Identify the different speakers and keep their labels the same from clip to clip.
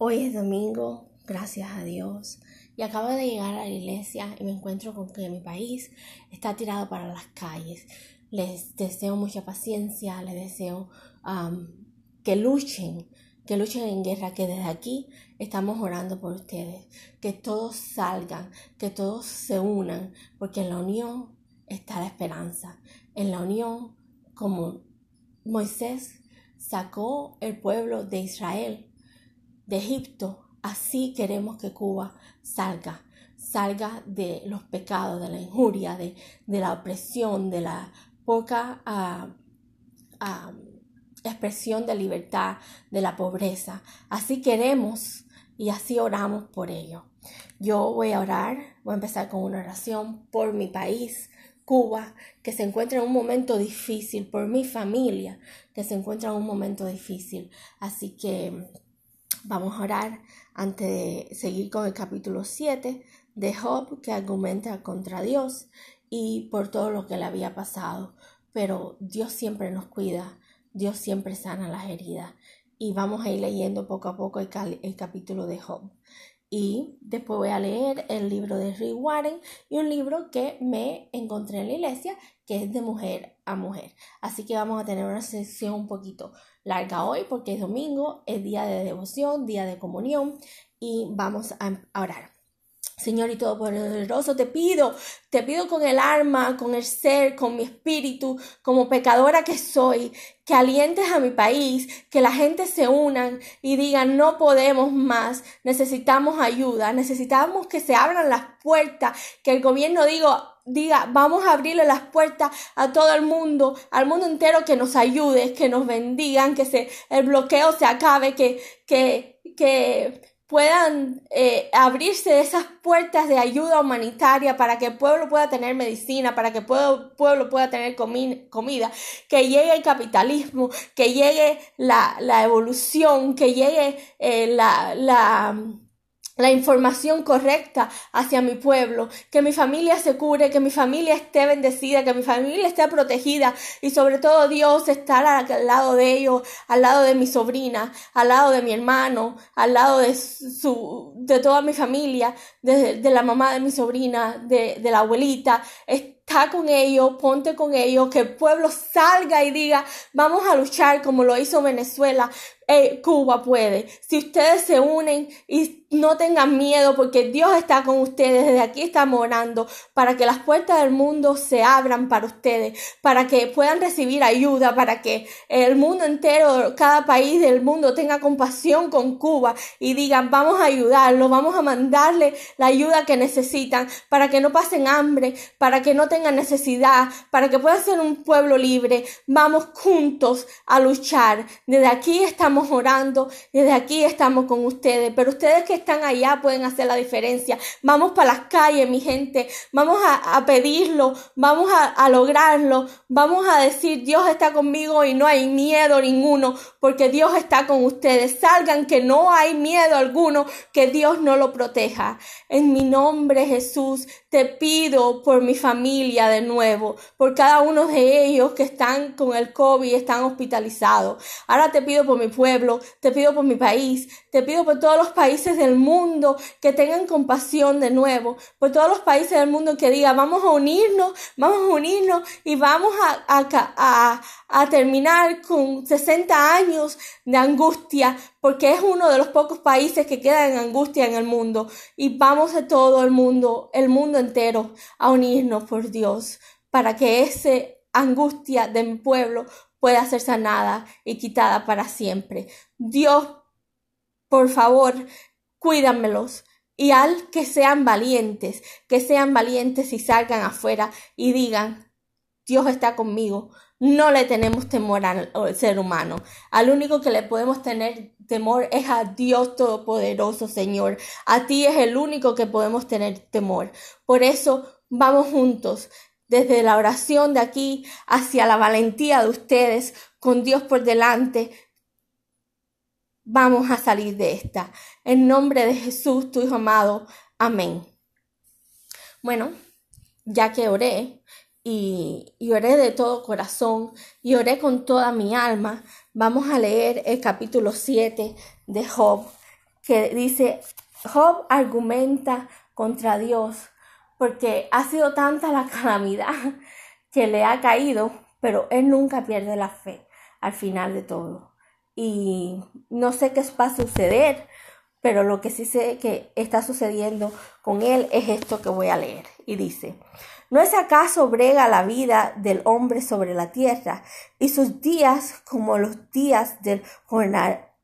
Speaker 1: Hoy es domingo, gracias a Dios, y acabo de llegar a la iglesia y me encuentro con que mi país está tirado para las calles. Les deseo mucha paciencia, les deseo que luchen, que luchen en guerra, que desde aquí estamos orando por ustedes, que todos salgan, que todos se unan, porque en la unión está la esperanza. En la unión, como Moisés sacó el pueblo de Israel de Egipto, así queremos que Cuba salga, salga de los pecados, de la injuria, de, la opresión, de la poca ah, ah, expresión de libertad, de la pobreza. Así queremos y así oramos por ello. Yo voy a orar, voy a empezar con una oración por mi país, Cuba, que se encuentra en un momento difícil, por mi familia, que se encuentra en un momento difícil. Así que Vamos a orar antes de seguir con el capítulo 7 de Job que argumenta contra Dios y por todo lo que le había pasado. Pero Dios siempre nos cuida, Dios siempre sana las heridas. Y vamos a ir leyendo poco a poco el, capítulo de Job. Y después voy a leer el libro de Rick Warren y un libro que me encontré en la iglesia que es de mujer a mujer. Así que vamos a tener una sesión un poquito larga hoy porque es domingo, es día de devoción, día de comunión y vamos a orar. Señor y Todopoderoso, te pido, te pido con el alma, con el ser, con mi espíritu, como pecadora que soy, que alientes a mi país, que la gente se unan y digan, no podemos más, necesitamos ayuda, necesitamos que se abran las puertas, que el gobierno diga, diga, vamos a abrirle las puertas a todo el mundo, al mundo entero que nos ayude, que nos bendigan, que se, el bloqueo se acabe, que, que, que puedan eh, abrirse esas puertas de ayuda humanitaria para que el pueblo pueda tener medicina, para que el pueblo, pueda tener comida, que llegue el capitalismo, que llegue la, la evolución, que llegue eh, la, la la información correcta hacia mi pueblo, que mi familia se cure, que mi familia esté bendecida, que mi familia esté protegida. Y sobre todo Dios estar al lado de ellos, al lado de mi sobrina, al lado de mi hermano, al lado de su, de toda mi familia, de, la mamá de mi sobrina, de, de la abuelita, está con ellos, ponte con ellos, que el pueblo salga y diga, vamos a luchar como lo hizo Venezuela, eh, Cuba puede. Si ustedes se unen y no tengan miedo porque Dios está con ustedes, desde aquí estamos orando para que las puertas del mundo se abran para ustedes, para que puedan recibir ayuda, para que el mundo entero, cada país del mundo tenga compasión con Cuba y digan, vamos a ayudarlo, vamos a mandarle la ayuda que necesitan para que no pasen hambre, para que no tengan necesidad, para que puedan ser un pueblo libre. Vamos juntos a luchar. Desde aquí estamos orando, desde aquí estamos con ustedes, pero ustedes que están allá pueden hacer la diferencia. Vamos para las calles, mi gente, vamos a, pedirlo, vamos a, lograrlo, vamos a decir Dios está conmigo y no hay miedo ninguno, porque Dios está con ustedes. Salgan que no hay miedo alguno, que Dios no lo proteja. En mi nombre Jesús, te pido por mi familia de nuevo, por cada uno de ellos que están con el COVID, están hospitalizados. Ahora te pido por mi pueblo te pido por mi país, te pido por todos los países del mundo que tengan compasión de nuevo, por todos los países del mundo que digan, vamos a unirnos, vamos a unirnos y vamos a, a terminar con 60 años de angustia, porque es uno de los pocos países que queda en angustia en el mundo. Y vamos a todo el mundo, el mundo entero, a unirnos por Dios, para que ese angustia de mi pueblo pueda ser sanada y quitada para siempre. Dios, por favor, cuídamelos y al que sean valientes, que sean valientes y salgan afuera y digan, Dios está conmigo. No le tenemos temor al, ser humano. Al único que le podemos tener temor es a Dios Todopoderoso, Señor. A ti es el único que podemos tener temor. Por eso vamos juntos desde la oración de aquí hacia la valentía de ustedes, con Dios por delante, vamos a salir de esta. En nombre de Jesús, tu Hijo amado. Amén. Bueno, ya que oré y, y, oré de todo corazón y con toda mi alma, vamos a leer el capítulo 7 de Job, que dice, Job argumenta contra Dios porque ha sido tanta la calamidad que le ha caído, pero él nunca pierde la fe al final de todo. Y no sé qué va a suceder, pero lo que sí sé que está sucediendo con él es esto que voy a leer. Y dice, ¿no es acaso brega la vida del hombre sobre la tierra y sus días como los días del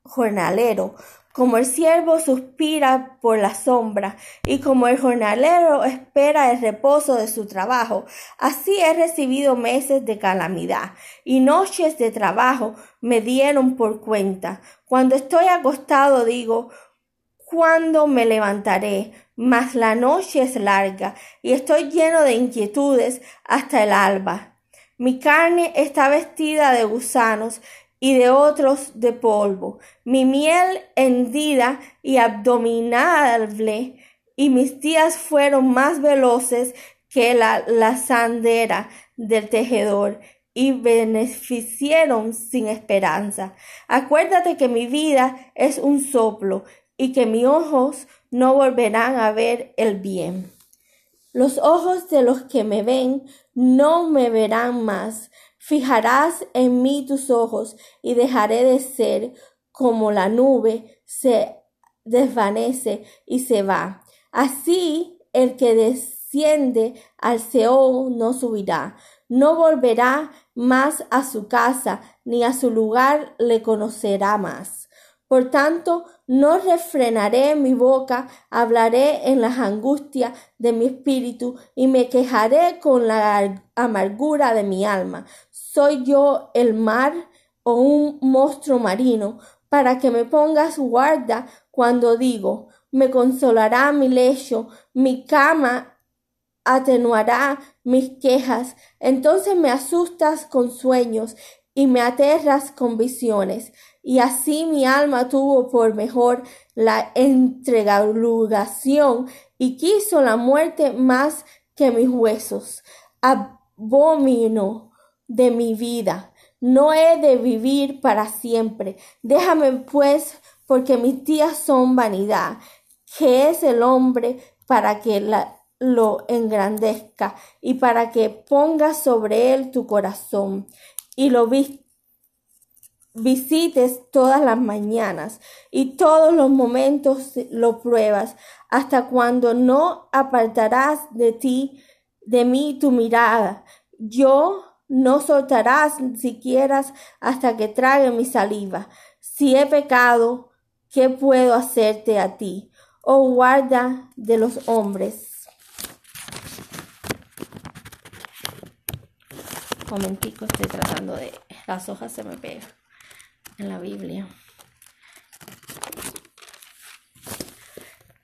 Speaker 1: jornalero? Como el siervo suspira por la sombra y como el jornalero espera el reposo de su trabajo, así he recibido meses de calamidad y noches de trabajo me dieron por cuenta. Cuando estoy acostado digo, ¿cuándo me levantaré? Mas la noche es larga y estoy lleno de inquietudes hasta el alba. Mi carne está vestida de gusanos y de otros de polvo, mi miel hendida y abdominable, y mis días fueron más veloces que la, la sandera del tejedor, y beneficieron sin esperanza. Acuérdate que mi vida es un soplo, y que mis ojos no volverán a ver el bien. Los ojos de los que me ven no me verán más, Fijarás en mí tus ojos y dejaré de ser como la nube se desvanece y se va. Así el que desciende al Seol no subirá, no volverá más a su casa, ni a su lugar le conocerá más. Por tanto, no refrenaré mi boca, hablaré en las angustias de mi espíritu y me quejaré con la amargura de mi alma. ¿Soy yo el mar o un monstruo marino para que me pongas guarda cuando digo, me consolará mi lecho, mi cama atenuará mis quejas, entonces me asustas con sueños y me aterras con visiones y así mi alma tuvo por mejor la entregalugación y quiso la muerte más que mis huesos. Abomino de mi vida. No he de vivir para siempre. Déjame pues, porque mis días son vanidad. que es el hombre para que lo engrandezca y para que pongas sobre él tu corazón y lo viste visites todas las mañanas y todos los momentos lo pruebas, hasta cuando no apartarás de ti, de mí tu mirada. Yo no soltarás siquiera hasta que trague mi saliva. Si he pecado, ¿qué puedo hacerte a ti? Oh guarda de los hombres. Momentico, estoy tratando de... Las hojas se me pegan en la Biblia.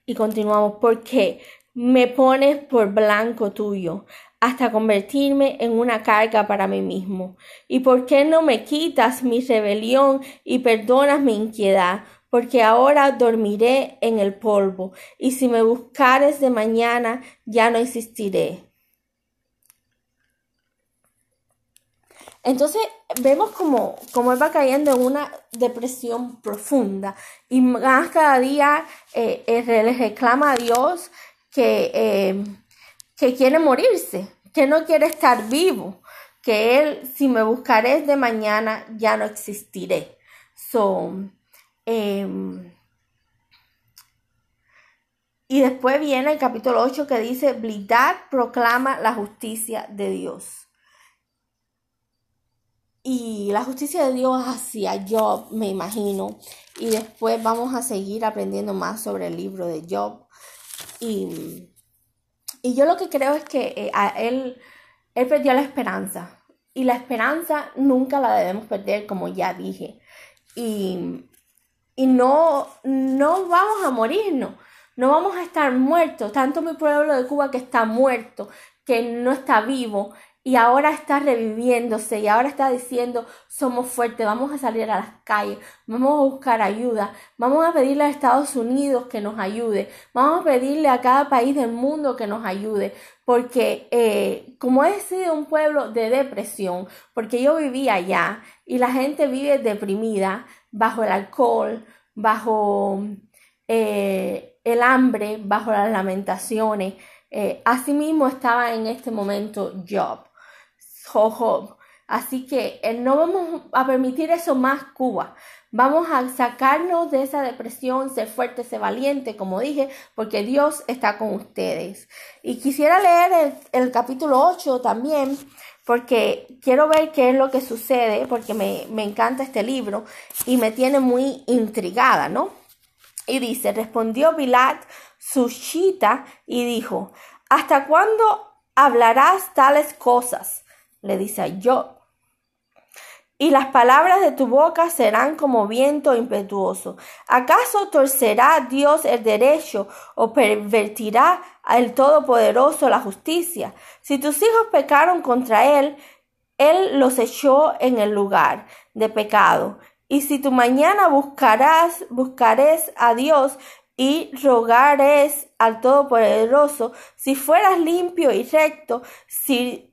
Speaker 1: Y continuamos, porque me pones por blanco tuyo hasta convertirme en una carga para mí mismo. ¿Y por qué no me quitas mi rebelión y perdonas mi inquietud? Porque ahora dormiré en el polvo, y si me buscares de mañana ya no existiré. Entonces vemos como, como él va cayendo en una depresión profunda y más cada día eh, le reclama a Dios que, eh, que quiere morirse, que no quiere estar vivo, que él, si me buscaré de mañana, ya no existiré. So, em, y después viene el capítulo 8 que dice, Blidad proclama la justicia de Dios. Y la justicia de Dios hacia Job, me imagino. Y después vamos a seguir aprendiendo más sobre el libro de Job. Y, yo lo que creo es que eh, a él, él perdió la esperanza. Y la esperanza nunca la debemos perder, como ya dije. Y, y no, no vamos a morirnos. No vamos a estar muertos. Tanto mi pueblo de Cuba que está muerto, que no está vivo y ahora está reviviéndose y ahora está diciendo somos fuertes, vamos a salir a las calles, vamos a buscar ayuda, vamos a pedirle a Estados Unidos que nos ayude, vamos a pedirle a cada país del mundo que nos ayude, porque eh, como he sido un pueblo de depresión, porque yo vivía allá y la gente vive deprimida bajo el alcohol, bajo eh, el hambre, bajo las lamentaciones. Eh, asimismo estaba en este momento Job, Así que eh, no vamos a permitir eso más Cuba. Vamos a sacarnos de esa depresión, ser fuerte, ser valiente, como dije, porque Dios está con ustedes. Y quisiera leer el, capítulo 8 también, porque quiero ver qué es lo que sucede, porque me, me encanta este libro y me tiene muy intrigada, ¿no? Y dice, respondió Bilat Sushita y dijo, ¿hasta cuándo hablarás tales cosas? Le dice a Job y las palabras de tu boca serán como viento impetuoso. ¿Acaso torcerá Dios el derecho o pervertirá el Todopoderoso la justicia? Si tus hijos pecaron contra Él, Él los echó en el lugar de pecado. Y si tu mañana buscarás, buscarés a Dios y rogares al Todopoderoso, si fueras limpio y recto, si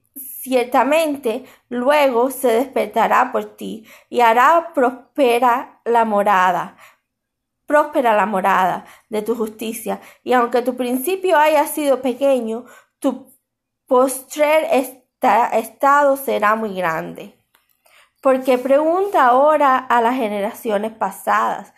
Speaker 1: Ciertamente luego se despertará por ti y hará próspera la morada, próspera la morada de tu justicia. Y aunque tu principio haya sido pequeño, tu postrer estado será muy grande. Porque pregunta ahora a las generaciones pasadas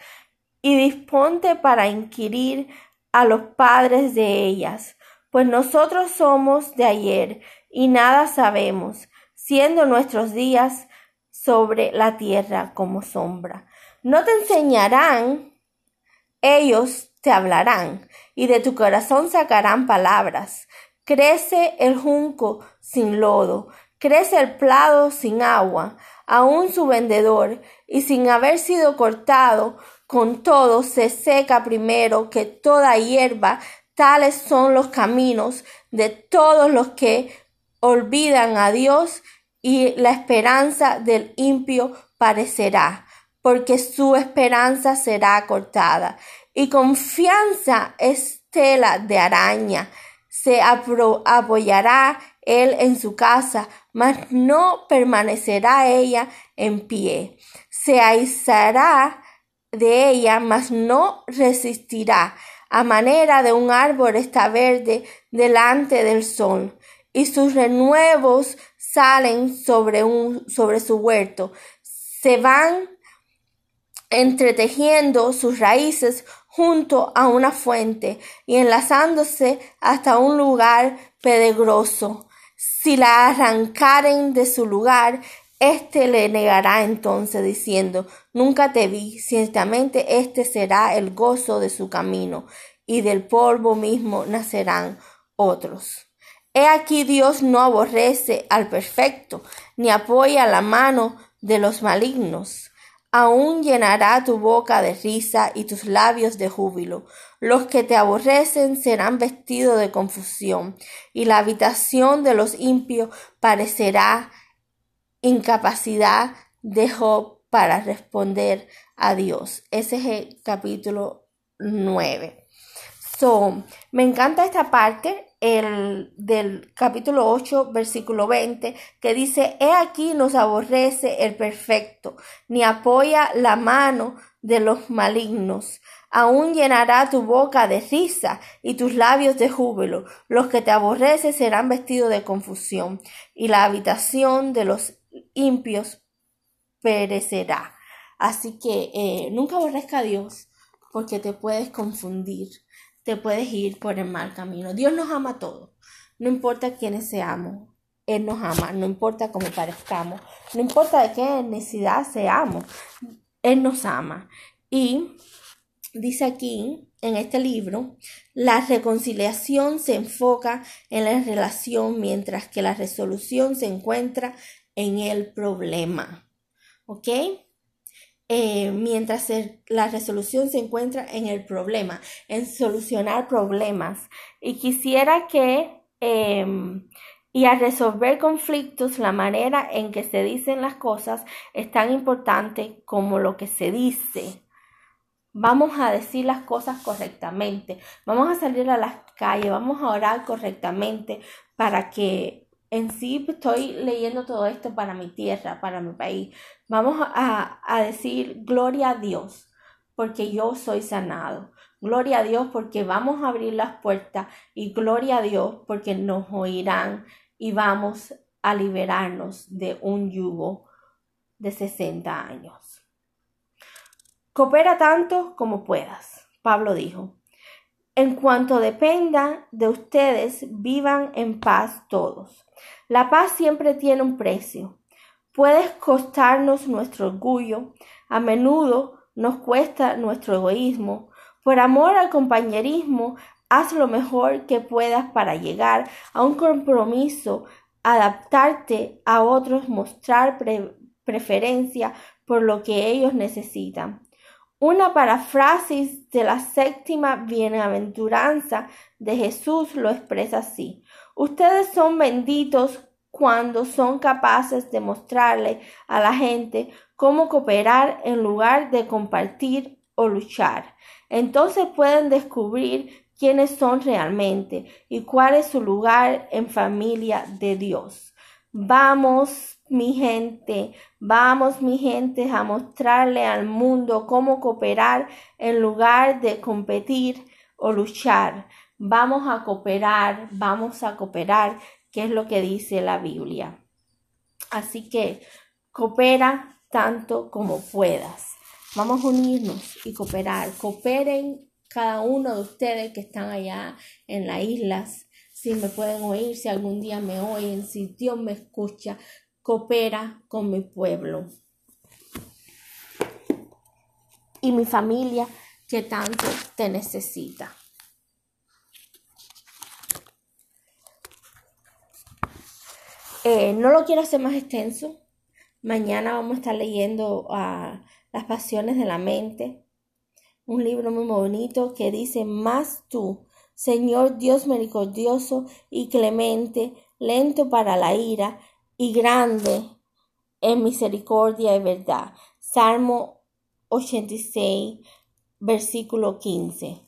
Speaker 1: y disponte para inquirir a los padres de ellas, pues nosotros somos de ayer y nada sabemos, siendo nuestros días sobre la tierra como sombra. No te enseñarán, ellos te hablarán, y de tu corazón sacarán palabras. Crece el junco sin lodo, crece el plado sin agua, aun su vendedor, y sin haber sido cortado, con todo se seca primero que toda hierba, tales son los caminos de todos los que olvidan a Dios y la esperanza del impío parecerá, porque su esperanza será cortada. Y confianza es tela de araña. Se apoyará él en su casa, mas no permanecerá ella en pie. Se aisará de ella, mas no resistirá. A manera de un árbol está verde delante del sol y sus renuevos salen sobre, un, sobre su huerto. Se van entretejiendo sus raíces junto a una fuente y enlazándose hasta un lugar pedregoso. Si la arrancaren de su lugar, éste le negará entonces diciendo, Nunca te vi, ciertamente este será el gozo de su camino, y del polvo mismo nacerán otros. He aquí Dios no aborrece al perfecto, ni apoya la mano de los malignos. Aún llenará tu boca de risa y tus labios de júbilo. Los que te aborrecen serán vestidos de confusión, y la habitación de los impios parecerá incapacidad de Job para responder a Dios. Ese capítulo 9. Me encanta esta parte el, del capítulo 8, versículo 20, que dice, He aquí nos aborrece el perfecto, ni apoya la mano de los malignos. Aún llenará tu boca de risa y tus labios de júbilo. Los que te aborrecen serán vestidos de confusión, y la habitación de los impios perecerá. Así que eh, nunca aborrezca a Dios, porque te puedes confundir te puedes ir por el mal camino. Dios nos ama a todos. No importa quiénes seamos, Él nos ama. No importa cómo parezcamos. No importa de qué necesidad seamos. Él nos ama. Y dice aquí, en este libro, la reconciliación se enfoca en la relación mientras que la resolución se encuentra en el problema. ¿Ok? Eh, mientras la resolución se encuentra en el problema, en solucionar problemas. Y quisiera que, em, y a resolver conflictos, la manera en que se dicen las cosas es tan importante como lo que se dice. Vamos a decir las cosas correctamente, vamos a salir a las calles, vamos a orar correctamente para que en sí estoy leyendo todo esto para mi tierra, para mi país. Vamos a, decir gloria a Dios, porque yo soy sanado. Gloria a Dios porque vamos a abrir las puertas y gloria a Dios porque nos oirán y vamos a liberarnos de un yugo de 60 años. Coopera tanto como puedas, Pablo dijo. En cuanto dependa de ustedes, vivan en paz todos. La paz siempre tiene un precio. Puede costarnos nuestro orgullo, a menudo nos cuesta nuestro egoísmo, por amor al compañerismo, haz lo mejor que puedas para llegar a un compromiso, adaptarte a otros, mostrar preferencia por lo que ellos necesitan. Una paráfrasis de la séptima bienaventuranza de Jesús lo expresa así. Ustedes son benditos cuando son capaces de mostrarle a la gente cómo cooperar en lugar de compartir o luchar. Entonces pueden descubrir quiénes son realmente y cuál es su lugar en familia de Dios. Vamos, mi gente, vamos, mi gente, a mostrarle al mundo cómo cooperar en lugar de competir o luchar. Vamos a cooperar, vamos a cooperar, que es lo que dice la Biblia. Así que coopera tanto como puedas. Vamos a unirnos y cooperar. Cooperen cada uno de ustedes que están allá en las islas. Si me pueden oír, si algún día me oyen, si Dios me escucha, coopera con mi pueblo. Y mi familia que tanto te necesita. Eh, no lo quiero hacer más extenso. Mañana vamos a estar leyendo a las pasiones de la mente. Un libro muy bonito que dice, más tú, Señor Dios misericordioso y clemente, lento para la ira y grande en misericordia y verdad. Salmo 86, versículo 15.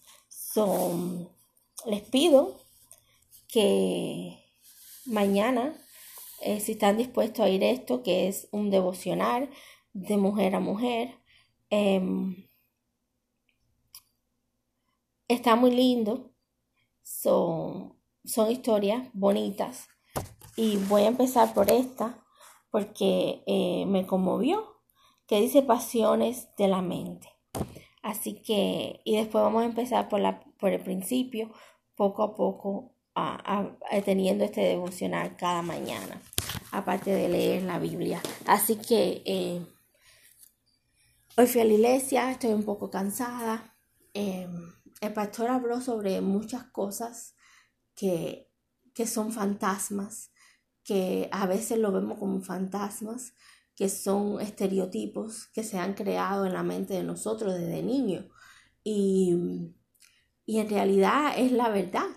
Speaker 1: les pido que mañana, eh, si están dispuestos a ir esto, que es un devocional, de mujer a mujer. Em, está muy lindo. Son, son historias bonitas. Y voy a empezar por esta porque eh, me conmovió, que dice pasiones de la mente. Así que, y después vamos a empezar por, la, por el principio, poco a poco, a, teniendo este devocional cada mañana, aparte de leer la Biblia. Así que eh, Hoy fui a la iglesia, estoy un poco cansada. Em, el pastor habló sobre muchas cosas que, que son fantasmas, que a veces lo vemos como fantasmas, que son estereotipos que se han creado en la mente de nosotros desde niños. Y, y en realidad es la verdad.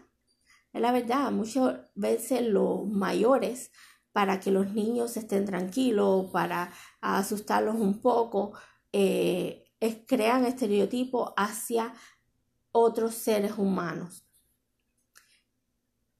Speaker 1: Es la verdad. Muchas veces los mayores, para que los niños estén tranquilos, para asustarlos un poco, eh, crean estereotipos hacia otros seres humanos.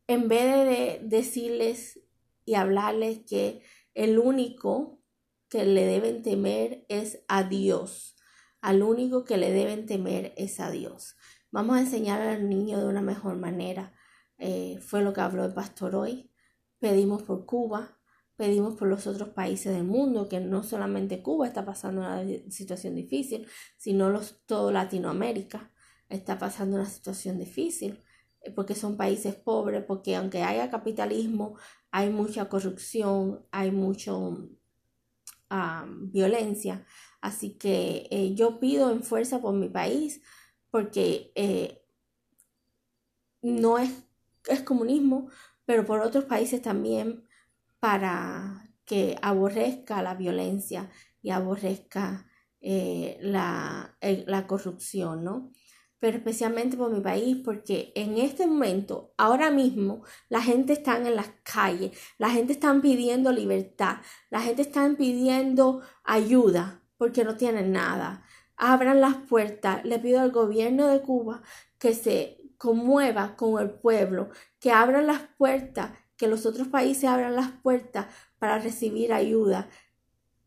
Speaker 1: En vez de decirles y hablarles que el único que le deben temer es a Dios, al único que le deben temer es a Dios. Vamos a enseñar al niño de una mejor manera. Eh, fue lo que habló el pastor hoy. Pedimos por Cuba, pedimos por los otros países del mundo, que no solamente Cuba está pasando una situación difícil, sino los, todo Latinoamérica está pasando una situación difícil, eh, porque son países pobres, porque aunque haya capitalismo, hay mucha corrupción, hay mucho violencia. Así que eh, yo pido en fuerza por mi país, porque eh, no es, es comunismo, pero por otros países también para que aborrezca la violencia y aborrezca eh, la, la corrupción, ¿no? Pero especialmente por mi país, porque en este momento, ahora mismo, la gente está en las calles, la gente está pidiendo libertad, la gente está pidiendo ayuda porque no tienen nada. Abran las puertas. Le pido al gobierno de Cuba que se conmueva con el pueblo, que abran las puertas que los otros países abran las puertas para recibir ayuda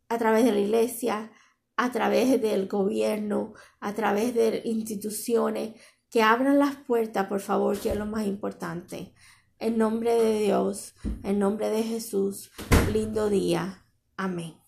Speaker 1: a través de la iglesia, a través del gobierno, a través de instituciones, que abran las puertas, por favor, que es lo más importante. En nombre de Dios, en nombre de Jesús, lindo día. Amén.